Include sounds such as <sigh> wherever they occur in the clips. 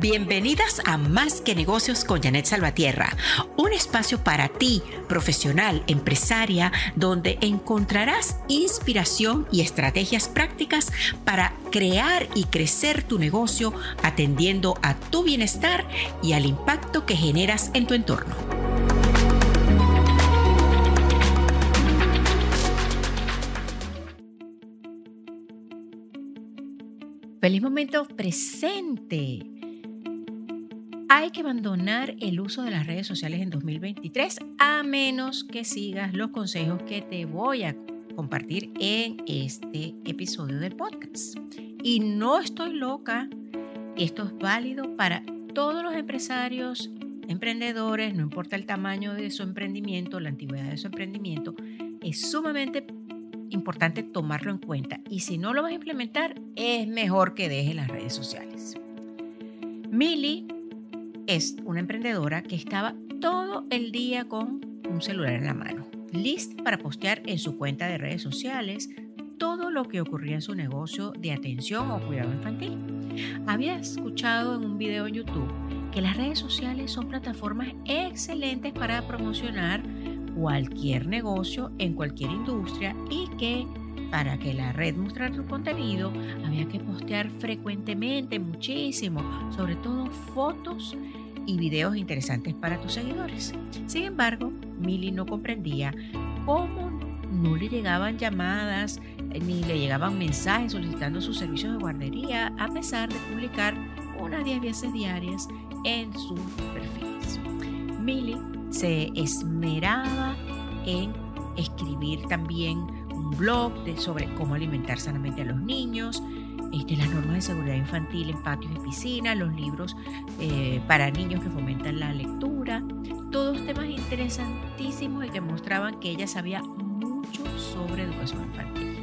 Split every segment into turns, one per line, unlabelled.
Bienvenidas a Más que Negocios con Janet Salvatierra, un espacio para ti, profesional, empresaria, donde encontrarás inspiración y estrategias prácticas para crear y crecer tu negocio atendiendo a tu bienestar y al impacto que generas en tu entorno. Feliz momento presente. Hay que abandonar el uso de las redes sociales en 2023 a menos que sigas los consejos que te voy a compartir en este episodio del podcast. Y no estoy loca, esto es válido para todos los empresarios, emprendedores, no importa el tamaño de su emprendimiento, la antigüedad de su emprendimiento, es sumamente importante tomarlo en cuenta. Y si no lo vas a implementar, es mejor que dejes las redes sociales. Mili es una emprendedora que estaba todo el día con un celular en la mano, lista para postear en su cuenta de redes sociales todo lo que ocurría en su negocio de atención o cuidado infantil. Había escuchado en un video en YouTube que las redes sociales son plataformas excelentes para promocionar cualquier negocio en cualquier industria y que para que la red mostrara tu contenido había que postear frecuentemente, muchísimo, sobre todo fotos y videos interesantes para tus seguidores. Sin embargo, Milly no comprendía cómo no le llegaban llamadas ni le llegaban mensajes solicitando sus servicios de guardería a pesar de publicar unas 10 veces diarias en sus perfiles. Milly se esmeraba en escribir también un blog sobre cómo alimentar sanamente a los niños, este, las normas de seguridad infantil en patios y piscinas, los libros eh, para niños que fomentan la lectura, todos temas interesantísimos y que mostraban que ella sabía mucho sobre educación infantil.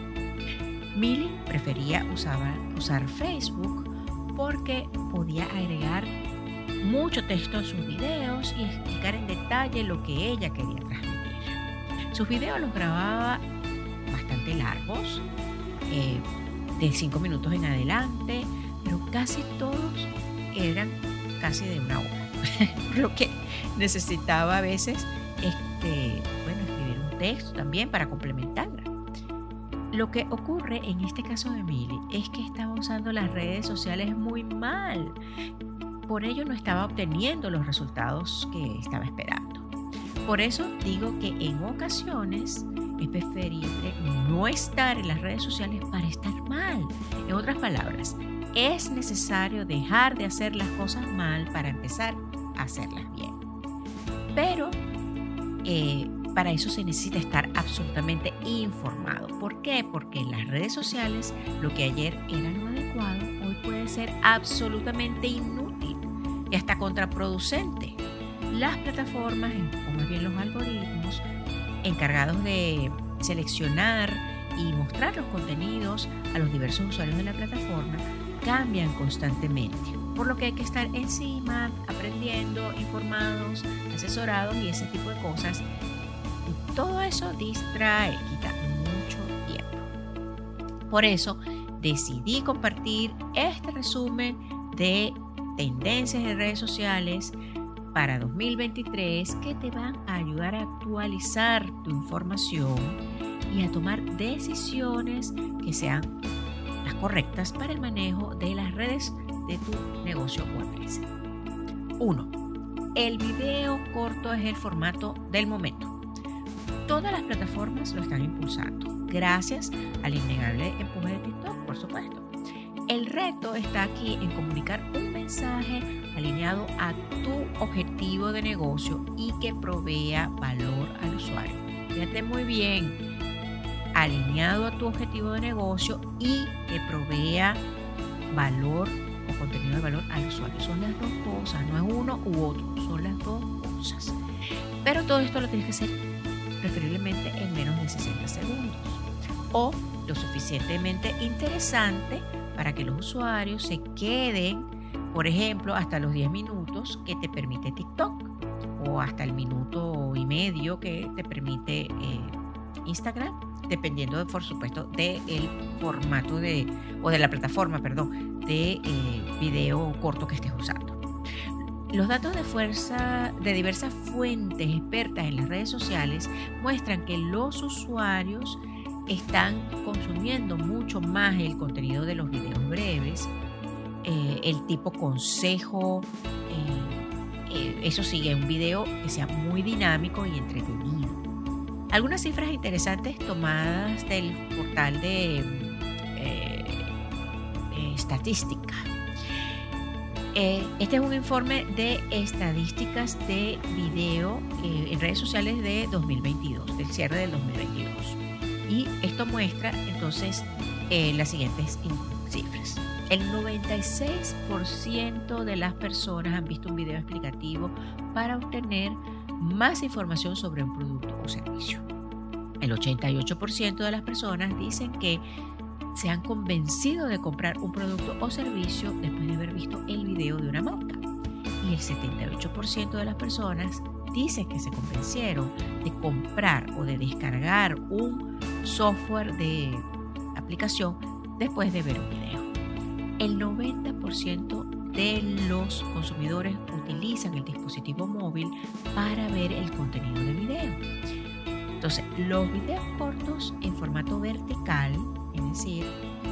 Millie prefería usar, usar Facebook porque podía agregar mucho texto en sus videos y explicar en detalle lo que ella quería transmitir. Sus videos los grababa bastante largos, eh, de cinco minutos en adelante, pero casi todos eran casi de una hora. <laughs> lo que necesitaba a veces este, bueno, escribir un texto también para complementarla. Lo que ocurre en este caso de Emily es que estaba usando las redes sociales muy mal. Por ello no estaba obteniendo los resultados que estaba esperando. Por eso digo que en ocasiones es preferible no estar en las redes sociales para estar mal. En otras palabras, es necesario dejar de hacer las cosas mal para empezar a hacerlas bien. Pero eh, para eso se necesita estar absolutamente informado. ¿Por qué? Porque en las redes sociales lo que ayer era lo adecuado, hoy puede ser absolutamente inútil y hasta contraproducente. Las plataformas, o más bien los algoritmos, encargados de seleccionar y mostrar los contenidos a los diversos usuarios de la plataforma cambian constantemente, por lo que hay que estar encima, aprendiendo, informados, asesorados y ese tipo de cosas. Todo eso distrae, quita mucho tiempo. Por eso decidí compartir este resumen de tendencias de redes sociales para 2023 que te van a ayudar a actualizar tu información y a tomar decisiones que sean las correctas para el manejo de las redes de tu negocio o empresa. 1. El video corto es el formato del momento. Todas las plataformas lo están impulsando, gracias al innegable empuje de TikTok, por supuesto. El reto está aquí en comunicar un mensaje alineado a tu objetivo de negocio y que provea valor al usuario. Fíjate muy bien, alineado a tu objetivo de negocio y que provea valor o contenido de valor al usuario. Son las dos cosas, no es uno u otro, son las dos cosas. Pero todo esto lo tienes que hacer preferiblemente en menos de 60 segundos o lo suficientemente interesante para que los usuarios se queden, por ejemplo, hasta los 10 minutos que te permite TikTok o hasta el minuto y medio que te permite eh, Instagram dependiendo, por supuesto, del formato de, o de la plataforma, perdón, de eh, video corto que estés usando. Los datos de fuerza de diversas fuentes expertas en las redes sociales muestran que los usuarios están consumiendo mucho más el contenido de los videos breves, eh, el tipo consejo, eh, eh, eso sigue un video que sea muy dinámico y entretenido. Algunas cifras interesantes tomadas del portal de estadística. este es un informe de estadísticas de video en redes sociales de 2022, del cierre del 2022. Y esto muestra entonces las siguientes. El 96% de las personas han visto un video explicativo para obtener más información sobre un producto o servicio. El 88% de las personas dicen que se han convencido de comprar un producto o servicio después de haber visto el video de una marca. Y el 78% de las personas dicen que se convencieron de comprar o de descargar un software de aplicación después de ver un video el 90% de los consumidores utilizan el dispositivo móvil para ver el contenido de video. Entonces, los videos cortos en formato vertical, es decir,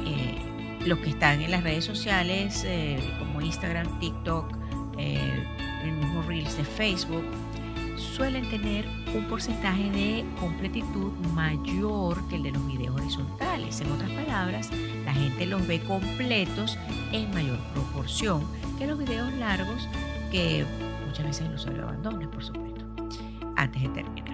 eh, los que están en las redes sociales eh, como Instagram, TikTok, eh, el mismo Reels de Facebook, suelen tener un porcentaje de completitud mayor que el de los videos horizontales. En otras palabras, la gente los ve completos en mayor proporción que los videos largos que muchas veces el usuario abandona, por supuesto, antes de terminar.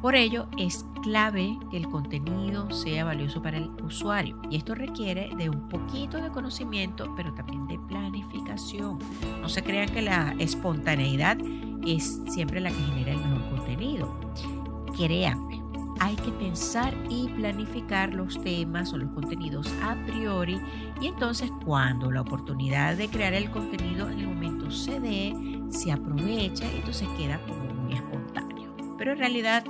Por ello, es clave que el contenido sea valioso para el usuario y esto requiere de un poquito de conocimiento, pero también de planificación. No se crean que la espontaneidad es siempre la que genera el mejor contenido. Créanme, hay que pensar y planificar los temas o los contenidos a priori y entonces cuando la oportunidad de crear el contenido en el momento se dé, se aprovecha y entonces queda como muy espontáneo. Pero en realidad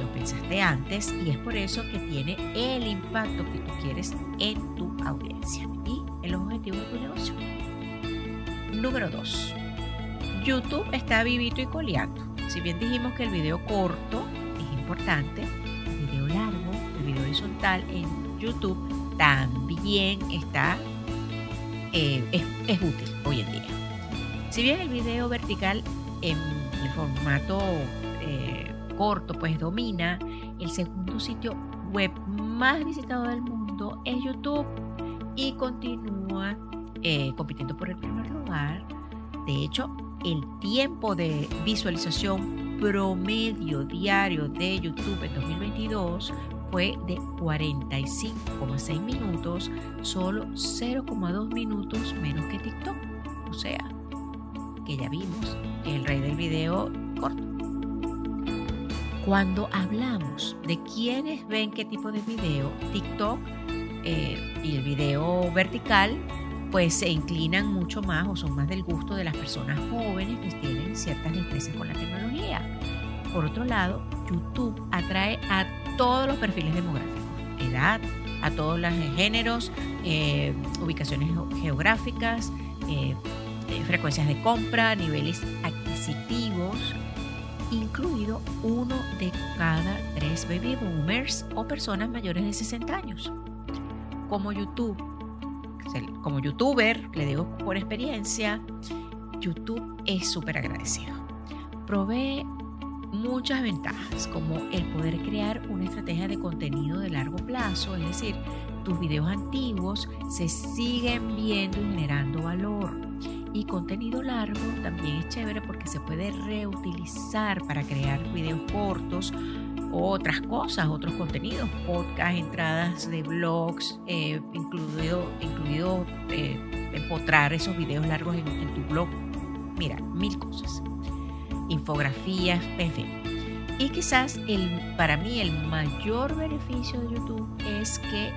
lo pensaste antes y es por eso que tiene el impacto que tú quieres en tu audiencia y en los objetivos de tu negocio. Número 2 YouTube está vivito y coleando. Si bien dijimos que el video corto importante, el video largo, el video horizontal en YouTube también está, eh, es, útil hoy en día. Si bien el video vertical en el formato eh, corto pues domina, el segundo sitio web más visitado del mundo es YouTube y continúa eh, compitiendo por el primer lugar. De hecho, el tiempo de visualización promedio diario de YouTube en 2022 fue de 45,6 minutos, solo 0,2 minutos menos que TikTok. O sea, que ya vimos el rey del video corto. Cuando hablamos de quiénes ven qué tipo de video, TikTok eh, y el video vertical pues se inclinan mucho más o son más del gusto de las personas jóvenes que tienen ciertas destrezas con la tecnología. Por otro lado, YouTube atrae a todos los perfiles demográficos, edad, a todos los géneros, eh, ubicaciones geográficas, eh, eh, frecuencias de compra, niveles adquisitivos, incluido uno de cada tres baby boomers o personas mayores de 60 años. Como YouTube como youtuber, le digo por experiencia, YouTube es súper agradecido. Provee muchas ventajas, como el poder crear una estrategia de contenido de largo plazo, es decir, tus videos antiguos se siguen viendo y generando valor. Y contenido largo también es chévere porque se puede reutilizar para crear videos cortos otras cosas, otros contenidos, podcast, entradas de blogs, eh, incluido, incluido eh, empotrar esos videos largos en, tu blog. Mira, mil cosas. Infografías, en fin. Y quizás el, para mí el mayor beneficio de YouTube es que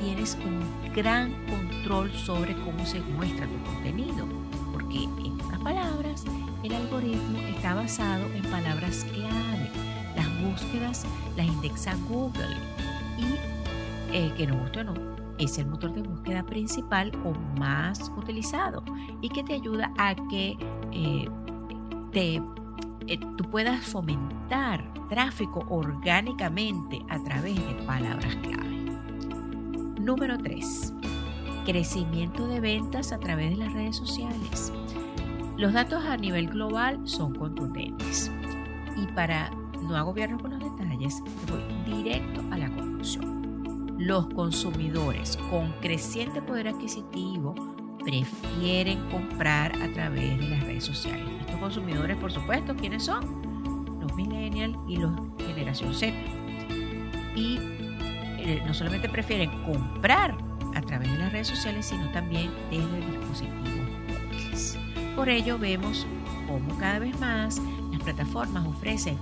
tienes un gran control sobre cómo se muestra tu contenido. Porque en otras palabras, el algoritmo está basado en palabras clave búsquedas las indexa Google eh, que nos guste o no, es el motor de búsqueda principal o más utilizado y que te ayuda a que eh, te, tú puedas fomentar tráfico orgánicamente a través de palabras clave. Número 3. Crecimiento de ventas a través de las redes sociales. Los datos a nivel global son contundentes y para no agobiarnos con los detalles, voy directo a la conclusión. Los consumidores con creciente poder adquisitivo prefieren comprar a través de las redes sociales. Estos consumidores, por supuesto, ¿quiénes son? Los millennials y los generación Z. Y eh, no solamente prefieren comprar a través de las redes sociales, sino también desde dispositivos móviles. Por ello vemos cómo cada vez más las plataformas ofrecen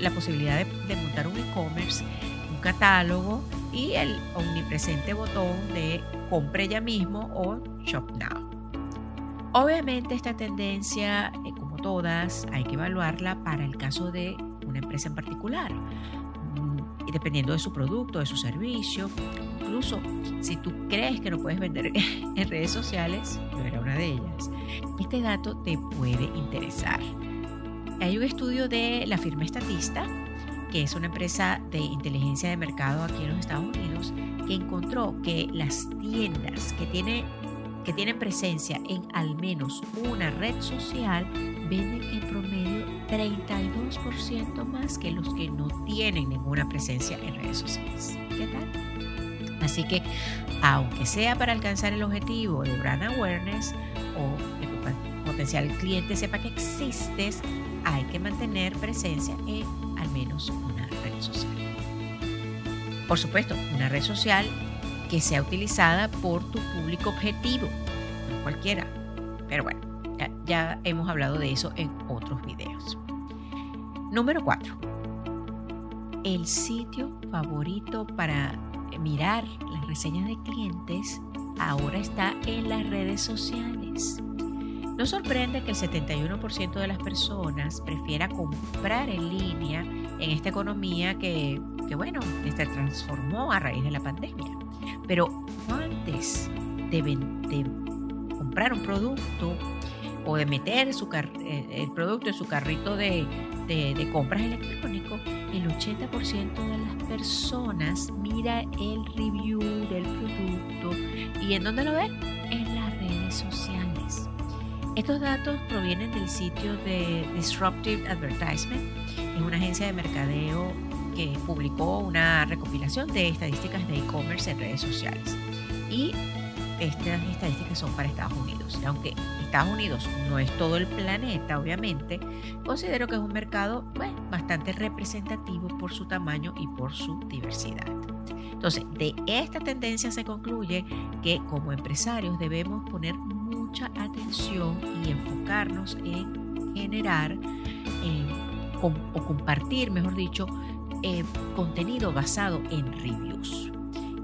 la posibilidad de, montar un e-commerce, un catálogo y el omnipresente botón de compre ya mismo o shop now. Obviamente esta tendencia, eh, como todas, hay que evaluarla para el caso de una empresa en particular dependiendo de su producto, de su servicio. Incluso si tú crees que no puedes vender <laughs> en redes sociales, yo era una de ellas, este dato te puede interesar. Hay un estudio de la firma Estatista, que es una empresa de inteligencia de mercado aquí en los Estados Unidos, que encontró que las tiendas que, tiene, que tienen presencia en al menos una red social venden en promedio 32% más que los que no tienen ninguna presencia en redes sociales. ¿Qué tal? Así que, aunque sea para alcanzar el objetivo de brand awareness o que tu potencial cliente sepa que existes, hay que mantener presencia en al menos una red social. Por supuesto, una red social que sea utilizada por tu público objetivo, no cualquiera. Pero bueno, ya, hemos hablado de eso en otros videos. Número 4. El sitio favorito para mirar las reseñas de clientes ahora está en las redes sociales. No sorprende que el 71% de las personas prefiera comprar en línea en esta economía que, bueno, se transformó a raíz de la pandemia. Pero antes de, de comprar un producto, o de meter su eh, el producto en su carrito de, compras electrónico, el 80% de las personas mira el review del producto y ¿en dónde lo ve? En las redes sociales. Estos datos provienen del sitio de Disruptive Advertisement, es una agencia de mercadeo que publicó una recopilación de estadísticas de e-commerce en redes sociales. Y estas estadísticas son para Estados Unidos. Y aunque Estados Unidos no es todo el planeta, obviamente, considero que es un mercado bastante representativo por su tamaño y por su diversidad. Entonces, de esta tendencia se concluye que como empresarios debemos poner atención y enfocarnos en generar o compartir, mejor dicho, eh, contenido basado en reviews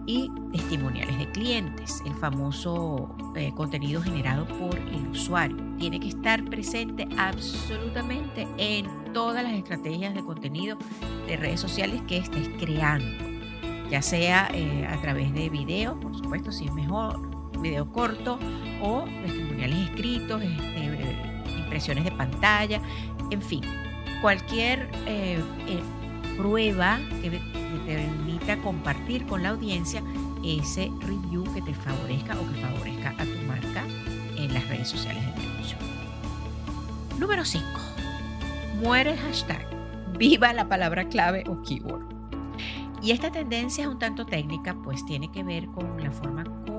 y testimoniales de clientes, el famoso eh, contenido generado por el usuario. Tiene que estar presente absolutamente en todas las estrategias de contenido de redes sociales que estés creando, ya sea eh, a través de video, por supuesto, si es mejor, video corto o testimoniales escritos, este, impresiones de pantalla, en fin, cualquier eh, prueba que te permita compartir con la audiencia ese review que te favorezca o que favorezca a tu marca en las redes sociales de negocio. Número 5. Muere el hashtag. Viva la palabra clave o keyword. Y esta tendencia es un tanto técnica, pues tiene que ver con la forma como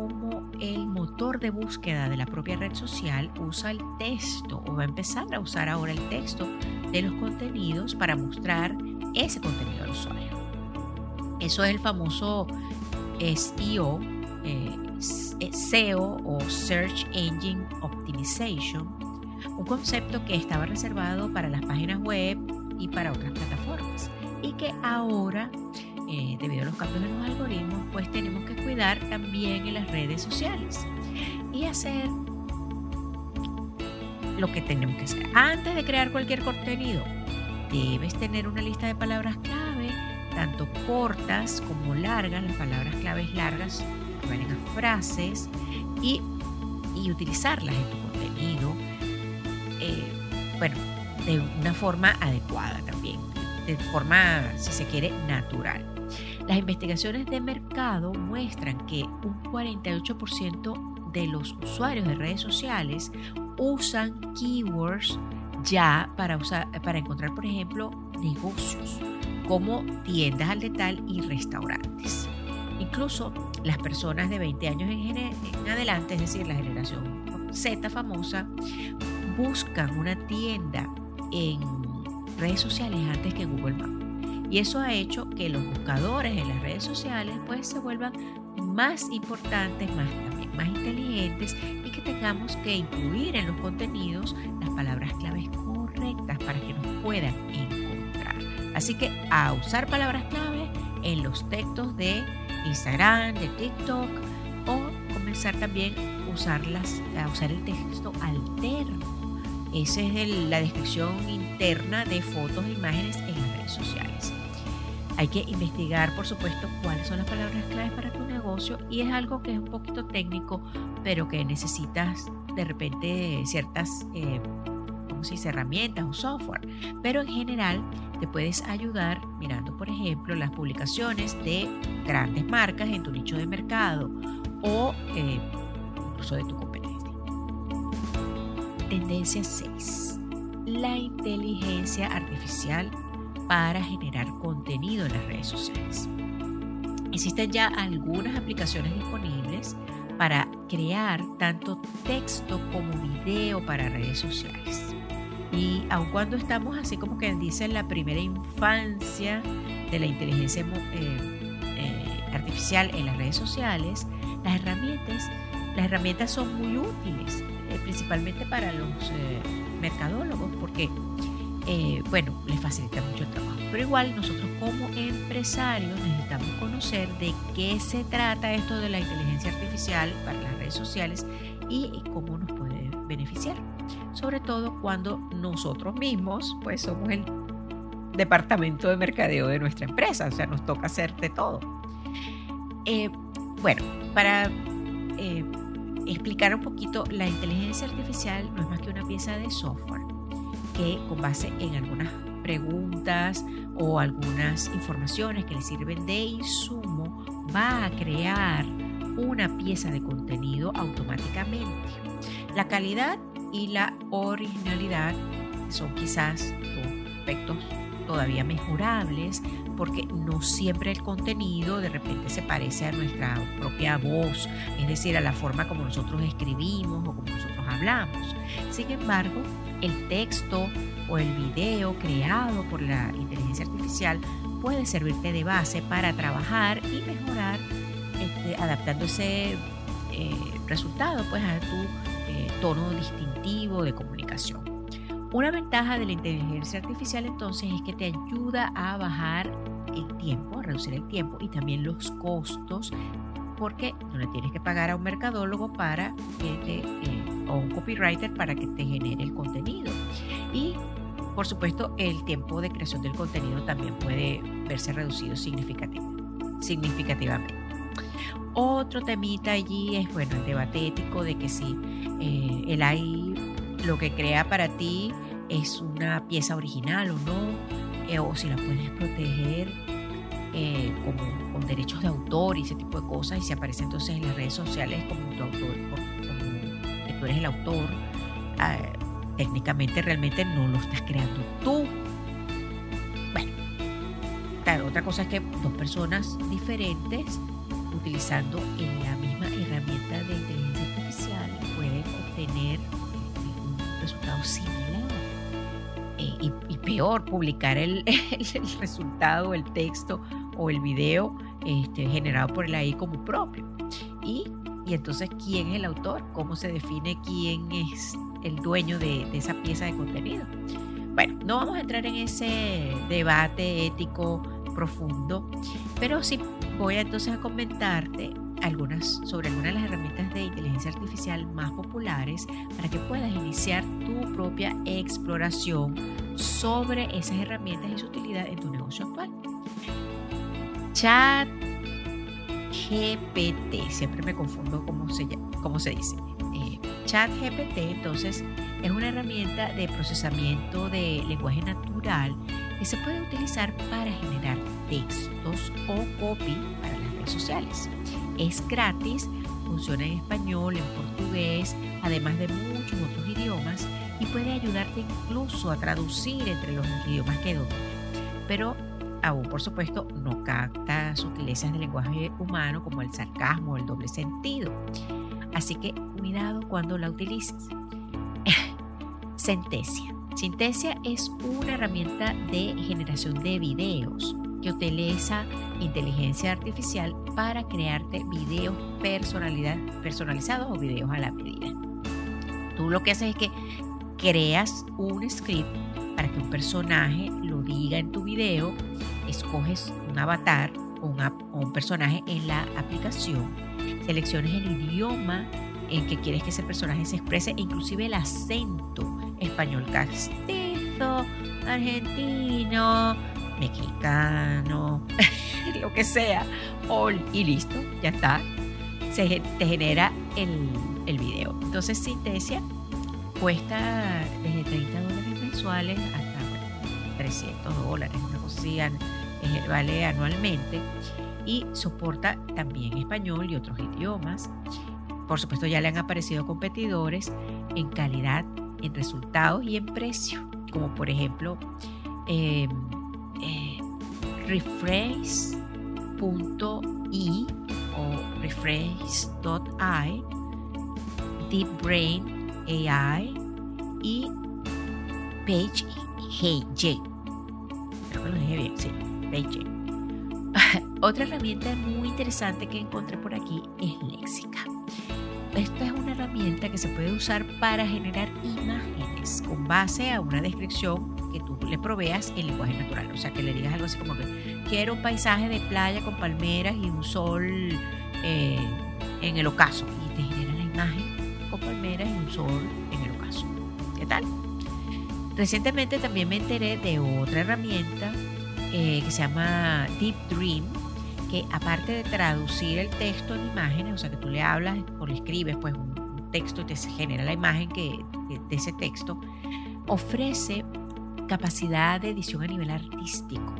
el motor de búsqueda de la propia red social usa el texto o va a empezar a usar ahora el texto de los contenidos para mostrar ese contenido al usuario. Eso es el famoso SEO, eh, SEO o Search Engine Optimization, un concepto que estaba reservado para las páginas web y para otras plataformas y que ahora, eh, debido a los cambios en los algoritmos, pues tenemos que cuidar también en las redes sociales y hacer lo que tenemos que hacer. Antes de crear cualquier contenido, debes tener una lista de palabras clave tanto cortas como largas, las palabras claves largas, equivalen a frases, y, utilizarlas en tu contenido, eh, bueno, de una forma adecuada también, de forma, si se quiere, natural. Las investigaciones de mercado muestran que un 48% de los usuarios de redes sociales usan keywords ya para, usar, para encontrar, por ejemplo, negocios como tiendas al detalle y restaurantes. Incluso las personas de 20 años en, en adelante, es decir, la generación Z famosa, buscan una tienda en redes sociales antes que Google Maps. Y eso ha hecho que los buscadores en las redes sociales pues se vuelvan más importantes, más, también más inteligentes y que tengamos que incluir en los contenidos las palabras claves correctas para que nos puedan encontrar. Así que a usar palabras claves en los textos de Instagram, de TikTok o comenzar también usarlas, a usar el texto alterno. Esa es la descripción interna de fotos e imágenes en las redes sociales. Hay que investigar, por supuesto, cuáles son las palabras claves para tu negocio y es algo que es un poquito técnico, pero que necesitas de repente ciertas, eh, ¿cómo se dice?, herramientas o software. Pero en general te puedes ayudar mirando, por ejemplo, las publicaciones de grandes marcas en tu nicho de mercado o eh, incluso de tu competencia. Tendencia 6. La inteligencia artificial para generar contenido en las redes sociales. Existen ya algunas aplicaciones disponibles para crear tanto texto como video para redes sociales. Y aun cuando estamos así como que dice en la primera infancia de la inteligencia eh, eh, artificial en las redes sociales, las herramientas, las herramientas son muy útiles, eh, principalmente para los mercadólogos, porque eh, bueno, les facilita mucho el trabajo. Pero igual nosotros como empresarios necesitamos conocer de qué se trata esto de la inteligencia artificial para las redes sociales y cómo nos puede beneficiar. Sobre todo cuando nosotros mismos pues somos el departamento de mercadeo de nuestra empresa, o sea, nos toca hacer de todo. Eh, bueno, para eh, explicar un poquito, la inteligencia artificial no es más que una pieza de software que con base en algunas preguntas o algunas informaciones que le sirven de insumo va a crear una pieza de contenido automáticamente. La calidad y la originalidad son quizás aspectos todavía mejorables porque no siempre el contenido de repente se parece a nuestra propia voz, es decir, a la forma como nosotros escribimos o como nosotros hablamos. Sin embargo, el texto o el video creado por la inteligencia artificial puede servirte de base para trabajar y mejorar este, adaptando ese eh, resultado pues, a tu eh, tono distintivo de comunicación. Una ventaja de la inteligencia artificial entonces es que te ayuda a bajar el tiempo, a reducir el tiempo y también los costos porque no le tienes que pagar a un mercadólogo para que te, eh, o un copywriter para que te genere el contenido. Y por supuesto, el tiempo de creación del contenido también puede verse reducido significativamente. Otro temita allí es, bueno, el debate ético de que si eh, el AI lo que crea para ti es una pieza original o no, eh, o si la puedes proteger eh, como, con derechos de autor y ese tipo de cosas, y si aparece entonces en las redes sociales como tu autor, como que tú eres el autor, ah, técnicamente realmente no lo estás creando tú. Bueno, otra cosa es que dos personas diferentes utilizando en la misma herramienta Eh, y, peor, publicar <laughs> el, el, resultado, el texto o el video este, generado por el AI como propio. Y, y entonces, ¿quién es el autor? ¿Cómo se define quién es el dueño de, de esa pieza de contenido? Bueno, no vamos a entrar en ese debate ético profundo, pero sí voy entonces a comentarte algunas sobre algunas de las herramientas de inteligencia artificial más populares para que puedas iniciar tu propia exploración sobre esas herramientas y su utilidad en tu negocio actual. Chat GPT, siempre me confundo cómo se, cómo se dice. Eh, Chat GPT, entonces, es una herramienta de procesamiento de lenguaje natural que se puede utilizar para generar textos o copy para las redes sociales. Es gratis, funciona en español, en portugués, además de muchos otros idiomas y puede ayudarte incluso a traducir entre los idiomas que domina. Pero aún, por supuesto, no capta sutilezas del lenguaje humano como el sarcasmo o el doble sentido. Así que cuidado cuando la utilices. <laughs> Sentencia. Sintesia es una herramienta de generación de videos que utiliza inteligencia artificial para crearte videos personalizados o videos a la medida. Tú lo que haces es que creas un script para que un personaje lo diga en tu video, escoges un avatar o, un personaje en la aplicación, selecciones el idioma en que quieres que ese personaje se exprese, e inclusive el acento español castizo, argentino, mexicano, <laughs> lo que sea, y listo, ya está. Se te genera el, el video. Entonces, Sintesia cuesta desde 30 dólares mensuales hasta 300 dólares, una cosa así, vale anualmente. Y soporta también español y otros idiomas. Por supuesto, ya le han aparecido competidores en calidad en resultados y en precio, como por ejemplo eh, eh, rephrase.i o rephrase.i, Deep Brain AI y Page. Creo que lo dije bien, sí, <laughs> Otra herramienta muy interesante que encontré por aquí es Léxica. Esta es una herramienta que se puede usar para generar imágenes con base a una descripción que tú le proveas en lenguaje natural. O sea, que le digas algo así como que quiero un paisaje de playa con palmeras y un sol eh, en el ocaso. Y te genera la imagen con palmeras y un sol en el ocaso. ¿Qué tal? Recientemente también me enteré de otra herramienta eh, que se llama Deep Dream que aparte de traducir el texto en imágenes, o sea que tú le hablas o le escribes pues un texto y te genera la imagen que, de ese texto, ofrece capacidad de edición a nivel artístico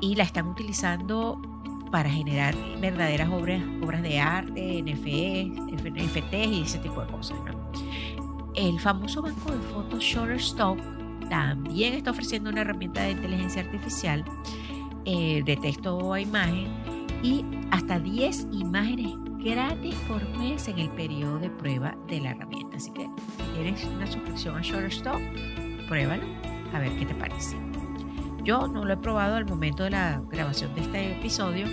y la están utilizando para generar verdaderas obras, obras de arte, NFE, NFTs y ese tipo de cosas. El famoso banco de fotos Shutterstock también está ofreciendo una herramienta de inteligencia artificial eh, de texto a imagen y hasta 10 imágenes gratis por mes en el periodo de prueba de la herramienta. Así que si tienes una suscripción a Shutterstock, pruébalo a ver qué te parece. Yo no lo he probado al momento de la grabación de este episodio,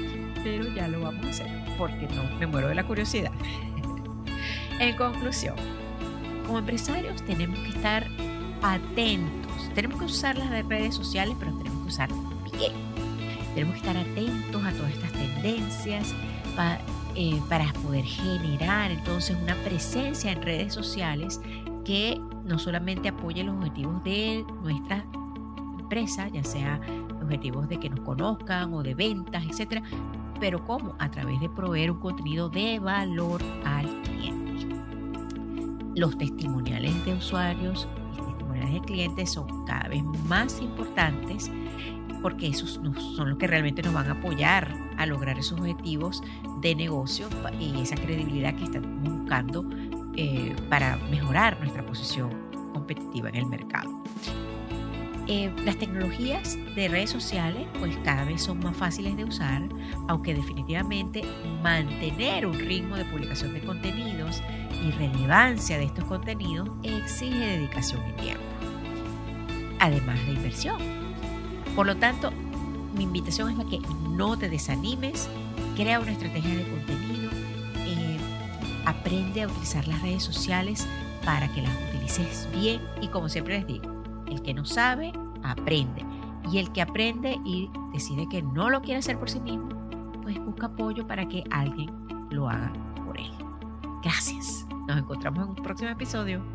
pero ya lo vamos a hacer porque no me muero de la curiosidad. <laughs> en conclusión, como empresarios tenemos que estar atentos. Tenemos que usar las redes sociales, pero tenemos que usar bien tenemos que estar atentos a todas estas tendencias eh, para poder generar entonces una presencia en redes sociales que no solamente apoye los objetivos de nuestra empresa, ya sea objetivos de que nos conozcan o de ventas, etcétera, pero cómo a través de proveer un contenido de valor al cliente. Los testimoniales de usuarios y testimoniales de clientes son cada vez más importantes porque esos son los que realmente nos van a apoyar a lograr esos objetivos de negocio y esa credibilidad que estamos buscando eh, para mejorar nuestra posición competitiva en el mercado. Eh, las tecnologías de redes sociales pues cada vez son más fáciles de usar, aunque definitivamente mantener un ritmo de publicación de contenidos y relevancia de estos contenidos exige dedicación y tiempo, además de inversión. Por lo tanto, mi invitación es a que no te desanimes, crea una estrategia de contenido, aprende a utilizar las redes sociales para que las utilices bien y como siempre les digo, el que no sabe, aprende. Y el que aprende y decide que no lo quiere hacer por sí mismo, pues busca apoyo para que alguien lo haga por él. Gracias. Nos encontramos en un próximo episodio.